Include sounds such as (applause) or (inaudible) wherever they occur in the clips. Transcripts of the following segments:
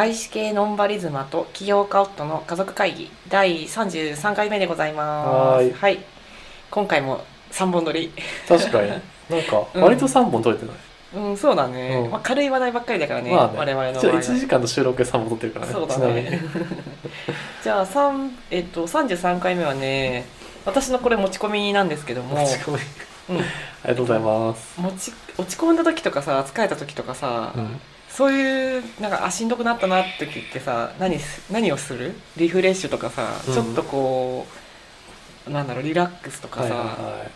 外資系ノンバリズマと起業家夫の家族会議第33回目でございます。はい。今回も3本撮り。確かに。(laughs) なんかうん。割と3本撮れてない、うんそうだね、うん。まあ、軽い話題ばっかりだからね,、まあね。我々の場合は。1時間の収録で3本撮ってるからね。そうだね。(laughs) じゃあ3、えっと、33回目はね私のこれ持ち込みなんですけども、持ち込み。うん、(laughs) ありがとうございます、持ち落ち込んだ時とかさ疲れた時とかさ、うん、そういうなんかあしんどくなったなって時ってさ何す何をする？リフレッシュとかさ、うん。ちょっとこうなんだろうリラックスとかさ、はいはいはい。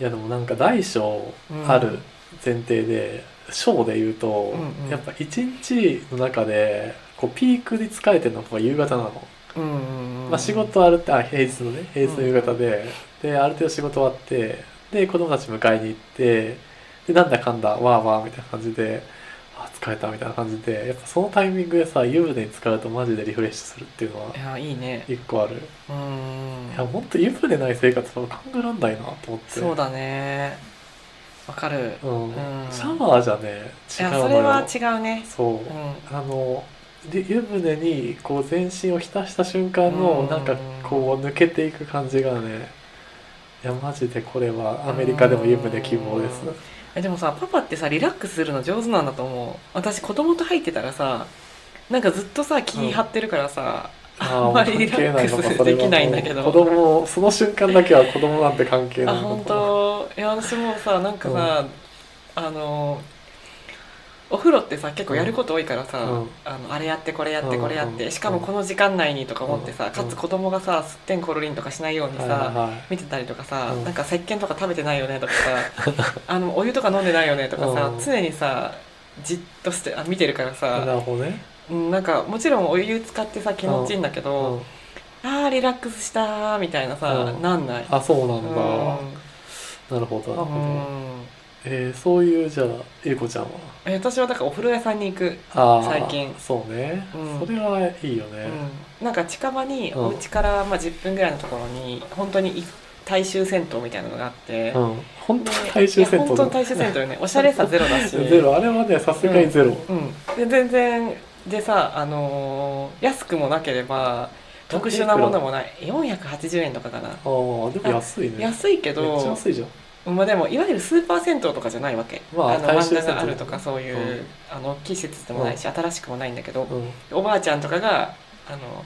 いやでもなんか大小ある前提で、小で言うと、うんうん。やっぱ1日の中でこうピークに疲れてるのが夕方なの、うんうんうんまあ、仕事あるってあ平日のね平日の夕方で、である程度仕事終わってで子供たち迎えに行ってでなんだかんだわーわーみたいな感じであ疲れたみたいな感じでやっぱそのタイミングでさ湯船に浸かるとマジでリフレッシュするっていうのはいやいいね。一個ある、うん。いやほんと湯船ない生活は考えらんないなと思って。そうだね。わかる。うん。うん。シャワーじゃね違うのよそれは違うね。そう、うん。あので湯船にこう全身を浸した瞬間のうん。なんかこう抜けていく感じがねいやマジでこれはアメリカでも湯船希望ですでもさパパってさリラックスするの上手なんだと思う。私子供と入ってたらさなんかずっとさ気張ってるからさ、あんまりリラックスできないんだけど。子供その瞬間だけは子供なんて関係ないあ本当。いや私もさなんかさ、あのお風呂ってさ結構やること多いからさ、うん。あのあれやってこれやってうんこれやって、うんしかもこの時間内にとか思ってさ、うんかつ子供がさすってんころりんとかしないようにさ、はいはいはい。見てたりとかさ、うん。なんか石鹸とか食べてないよねとかさ (laughs) あのお湯とか飲んでないよねとかさ、うん。常にさじっとしてあ見てるからなさ、るほどね。うん、なんかもちろんお湯使ってさ気持ちいいんだけうど、ん。あーリラックスしたーみたいなさ、うん。なんない。あそうなうん。だなるほどなるほど。うんえーそういうじゃあゆうこちゃんは？え私はだからお風呂屋さんに行く、最近。そうね、うん。それはいいよね、うん、なんか近場にうん。お家からまあ10分ぐらいのところに本当にい大衆銭湯みたいなのがあって、うん、本当大衆銭湯？本当に大衆銭湯よね。おしゃれさゼロだし。(laughs) ゼロ。あれはねさすがにゼロ、うん、で全然でさあのー安くもなければ特殊なものもない。480円とかかな。ああでも安いね。安いけめっちゃど安いじゃんまあでもいわゆるスーパー銭湯とかじゃないわけ、まあの大衆銭湯漫画があるとかそういう、うん。あの大きい施設でもないし、新しくもないんだけど、うん。おばあちゃんとかがあの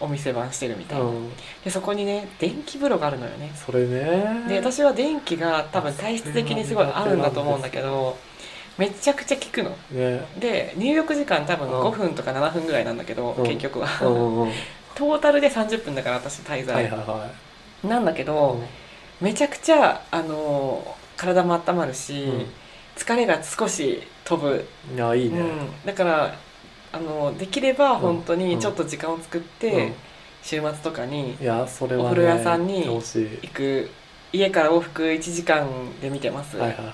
お店番してるみたいな、うん。でそこにね電気風呂があるのよね。それね。で私は電気が多分体質的にすごい合うんだと思うんだけどめちゃくちゃ効くの。ね。で入浴時間多分うん。5分とか7分ぐらいなんだけど、うん。結局は、うんうんうん。トータルで30分だから私滞在、はいはいはなんだけいど、めちゃくちゃあの体も温まるし、うん。疲れが少し飛ぶ、いやいいね、うん、だからあのできれば本当にちょっと時間を作って、うん。週末とかにいやそれは、ね、お風呂屋さんに行く。家から往復1時間で見てます、はいはいはい、うん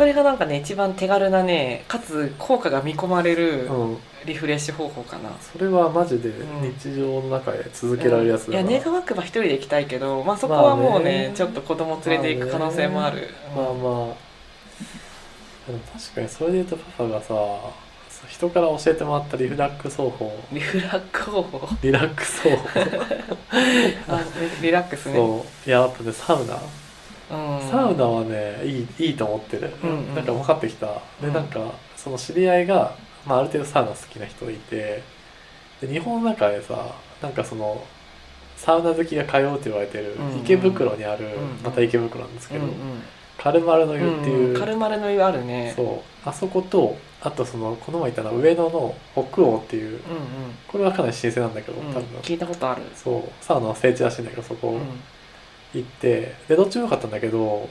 それがなんかね一番手軽なねかつ効果が見込まれるうん。リフレッシュ方法かな、それはマジでうん。日常の中で続けられるやついやだな、願わくば一人で行きたいけど、まあ、そこはもうね,、まあねちょっと子供連れて行く可能性もある、まあうんまあ。でも確かにそれで言うとパパがさ人から教えてもらったリラックス方法。リフラック方法？リラックス方法。(laughs) あリリラックスね。そう。いややっぱねサウナ。うん、サウナはねいいいいと思ってる、うんうん。なんか分かってきた。うん。でなんかその知り合いが、まあ、ある程度サウナ好きな人がいてで日本の中でさなんかそのサウナ好きが通うと言われてるうんうん。池袋にある、んまた池袋なんですけど、うんカルマルの湯うんっていう、カルマルの湯あるね。そう。あそことあとそのこの前言ったのは上野の北欧っていううんこれはかなり新鮮なんだけど、うん、うん多分、聞いたことある。そう。サウナの聖地らしいんだけどそこ。うん行ってでどっちも良かったんだけど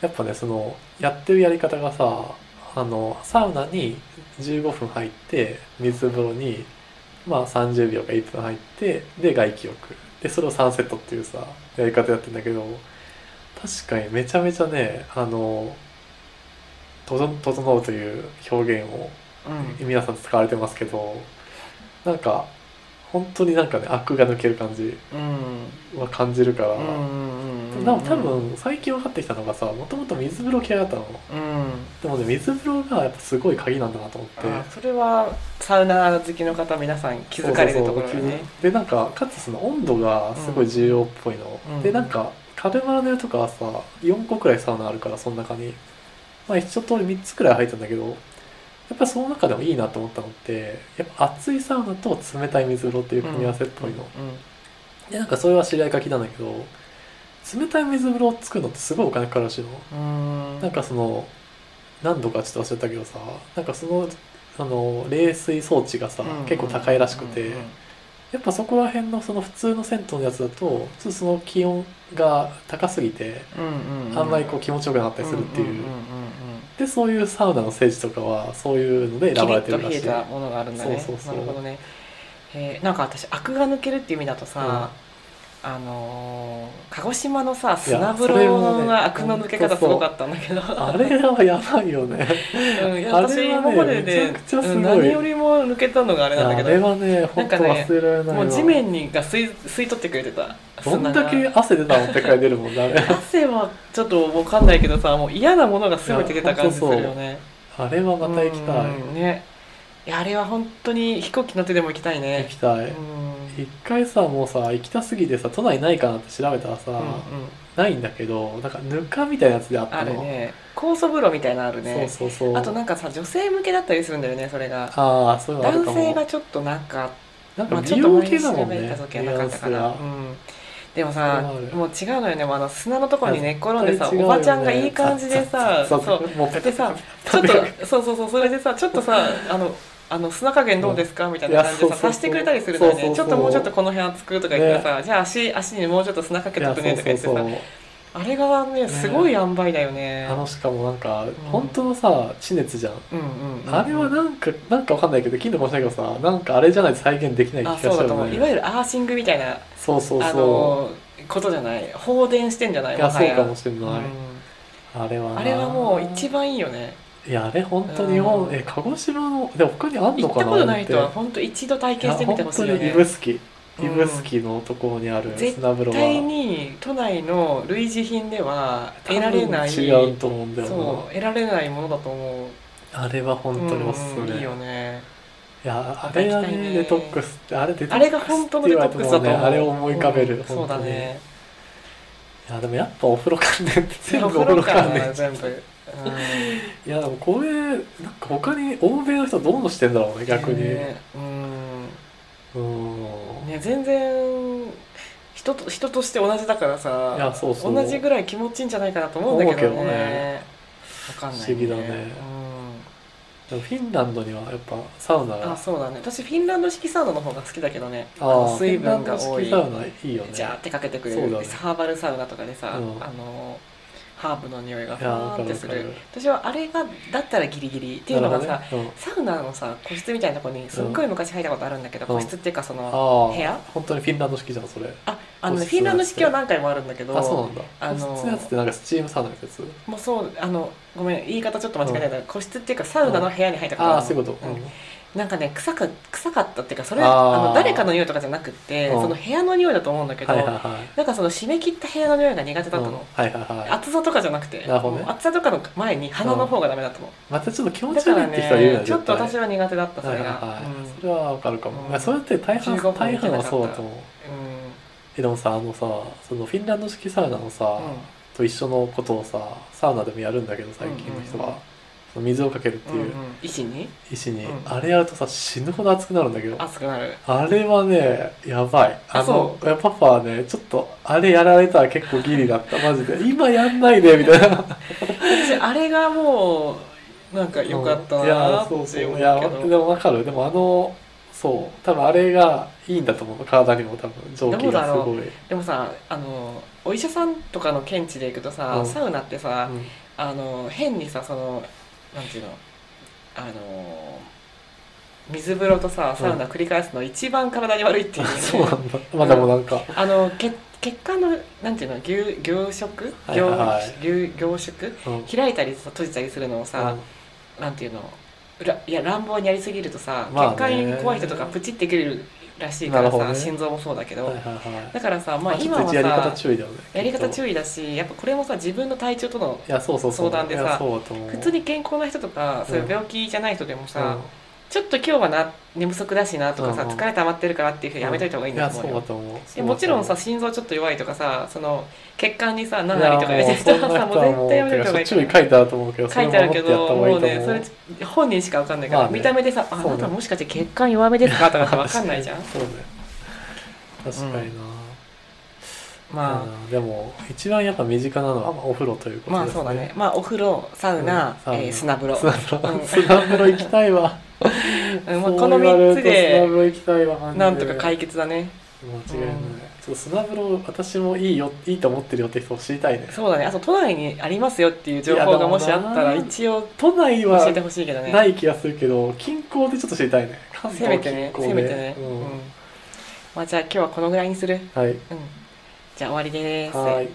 やっぱねそのやってるやり方がさあのサウナに15分入って水風呂にまあ30秒か1分入ってで外気浴。でそれを3セットっていうさやり方やってんだけど確かにめちゃめちゃねあの整うという表現をうん。皆さん使われてますけどなんか本当になんかねアクが抜ける感じうん。は感じるから、うんでも多分最近分かってきたのがさもともと水風呂嫌いだったの。うん。でもね水風呂がやっぱすごい鍵なんだなと思って。あそれはサウナ好きの方皆さん気づかれるところね。でなんかかつその温度がすごい重要っぽいの、うん。でなんかカルマラの湯とかはさ4個くらいサウナあるからその中に。まあ一通り3つくらい入ったんだけどやっぱりその中でもいいなと思ったのってやっぱ熱いサウナと冷たい水風呂っていう組み合わせっぽいの、でなんかそれは知り合いが聞いたんだけど冷たい水風呂を作るのってすごいお金かかるらしいの。なんかその何度かちょっと忘れたけどさなんかそのあの冷水装置がさ、結構高いらしくて、やっぱそこら辺のその普通の銭湯のやつだとちょっとその気温が高すぎてうんうんあんまりこう気持ちよくなかったりするっていう,、んんんんでそういうサウナの聖地とかはそういうので選ばれてるらしい。キリッと冷えたものがあるんだね。そうそうそう。なるほどね。えーなんか私アクが抜けるっていう意味だとさ、あのー鹿児島のさ砂風呂がアクの抜け方すごかったんだけど。あれはやばいよね。うん、私今までで、くちゃすごい。うん何よりも抜けたのがあれなんだけど。あれはね本当なんかね忘れられないわ。もう地面にが吸い吸い取ってくれてた。どんだけ汗出たのってくらい出るもんねあれ。汗はちょっとわかんないけどさもう嫌なものが全て出た感じするよね。あれはまた行きたい。うんね。いやあれは本当に飛行機乗ってでも行きたい行ねきたい。うん一回さもうさ行きたすぎてさ都内ないかなって調べたらさ、うんうん。ないんだけどなんかぬかみたいなやつであったあのるね。酵素風呂みたいなのあるね。そうそうそう。あとなんかさ女性向けだったりするんだよねそれが。ああそういうのある男かも。性がちょっとなんかなんかまあ、ちょ美っと前に容系だもん調べたね時はなかったかな、でもさもう違うのよね。もうあの砂のところに寝っ転んでさ、ね。おばちゃんがいい感じでさそうでさちょっとそうそうそうそれでさちょっとさあのあの砂加減どうですか？みたいな感じでさいやそうそうそう。さしてくれたりするんだよそうそうそう。ねちょっともうちょっとこの辺厚くとか言ってさ、じゃあ足足にもうちょっと砂かけとくねとか言ってさあれがねすごい塩梅だよね。あのしかもなんか、本当のさ地熱じゃん、あれはなんかなんかわかんないけど金のかもしれないけどさなんかあれじゃないと再現できない気あがしちゃそういわゆるアーシングみたいなそうそうあそのことじゃない放電してんじゃなういや。いやそうかもしれない、うん。あれはな。あれはもう一番いいよねいやあれ本当日本、うん。え鹿児島ので他にあん行のかなったことない人は本当一度体験してみてほしいよや本当にね指宿うん。のところにある絶対に都内の類似品では得られない違うと思うんだよそう得られないものだと思う。なあれは本当におすすめ、うんいいよね。いやあれがねねデトックスあれデトックスあれが本当のデトックスだと思う。って言われてもねあれを思い浮かべる、うんそう本当に。だねいやでもやっぱお風呂関連って全部おお風呂関連全部、うんいやでもこれなんか他に欧米の人どうしてんだろうね逆に、ねうん。うん。ね全然人と人として同じだからさいやそうそう。同じぐらい気持ちいいんじゃないかなと思うんだけどね。ね。わかんない、不思議だね。でもフィンランドにはやっぱサウナうん、あがそうだね。私フィンランド式サウナの方が好きだけどね。あ水分が多い。サウナいいよね。ジャーってかけてくれる、そうだね。ハーバルサウナとかでさ、うん。あのハーブの匂いがファーってする。私はあれがだったらギリギリっていうのがさ、なるほどね。サウナのさ個室みたいなとこにすっごい昔入ったことあるんだけど、うん。個室っていうかそうんの、部屋？本当にフィンランド式じゃんそれ。ああのフィンランド式は何回もあるんだけどあそうなんだ。あの個室のやつってなんかスチームサウナのやつ？もうそうあのごめん言い方ちょっと間違えたけど、個室っていうかサウナの部屋に入ったことあるあそういうこと、うん。うんなんかね臭か臭かったっていうかそれあー。あの誰かの匂いとかじゃなくって、うん。その部屋の匂いだと思うんだけど、はいはいはい。なんかその締め切った部屋の匂いが苦手だったの、うん。はいはいはい。厚さとかじゃなくてね。さとかの前に鼻の方がダメだったの、またちょっと気持ち悪いって人はいるよねねちょっと私は苦手だったそれが、はいはいはい。うん。それはわかるかも、うん。いやそれって大半15分大半はそうだと思う。うん。えでもさあのさそのフィンランド式サウナのさ、と一緒のことをさサウナでもやるんだけど最近の人は、水をかけるっていう。うんうん、石に？石に、うん。あれやるとさ死ぬほど熱くなるんだけど。熱くなる。あれはねやばい。ああのいやパパはねちょっとあれやられたら結構ギリだった。マジで。今やんないでみたいな。私あれがもうなんか良かったいやなってそう思うけどそういやでもわかる。でもあのそう。多分あれがいいんだと思う。体にも多分蒸気がすごい、でもさあのお医者さんとかの見地で行くとさ、うん。サウナってさ、うん。あの変にさそのなんていうの？あの水風呂とさサウナ繰り返すの一番体に悪いっていう、ね。そうなんだ。まあでもなんか、あの血血管のなんていうの？牛凝縮はいはいはい。凝凝縮うん。開いたりさ閉じたりするのをさ、なんていうの？らいや乱暴にやりすぎるとさ、まあね。血管怖い人とかプチって切れるらしいからさ、ね。心臓もそうだけど、はいはいはい。だからさまあ今はっとやり方さ注意だよねやり方意注意だしやっぱこれもさ自分の体調とのいやそうそうそう。相談でさ普通に健康な人とかそういう病気じゃない人でもさ、うんちょっと今日はな寝不足だしなとかさ、うんうん。疲れ溜まってるからっていうふうにやめといた方がいいんだと思うよ。うだ、と思う。でもちろんさ心臓ちょっと弱いとかさその血管にさ何なりとか言わ (laughs) れてる人はさもう絶対やめといた方がいい。書いてあると思うけど書いてあるけどもうねそれ本人しか分かんないから、まあね。見た目でさ「あなたもしかして血管弱めですか?」とかさ分かんないじゃん。(laughs) そうね。確かにな、まあ、うんでも一番やっぱ身近なのはまあお風呂ということですね。まあそうだね。まあお風呂サウナ、うんえー砂風呂。砂風呂、うん砂風呂行きたいわ。うんこの3言われると砂つでなんとか解決だね。間違いない、うんちょっと砂風呂私もいいよいいと思ってるよって人知りたいね。そうだね。あと都内にありますよっていう情報がもしあったら一応都内は教えてほしいけどね。ない気がするけど近郊でちょっと知りたいね。関せ東めてねせめてね、ううん。んまあじゃあ今日はこのぐらいにする？うん。はいじゃあ終わりです。はい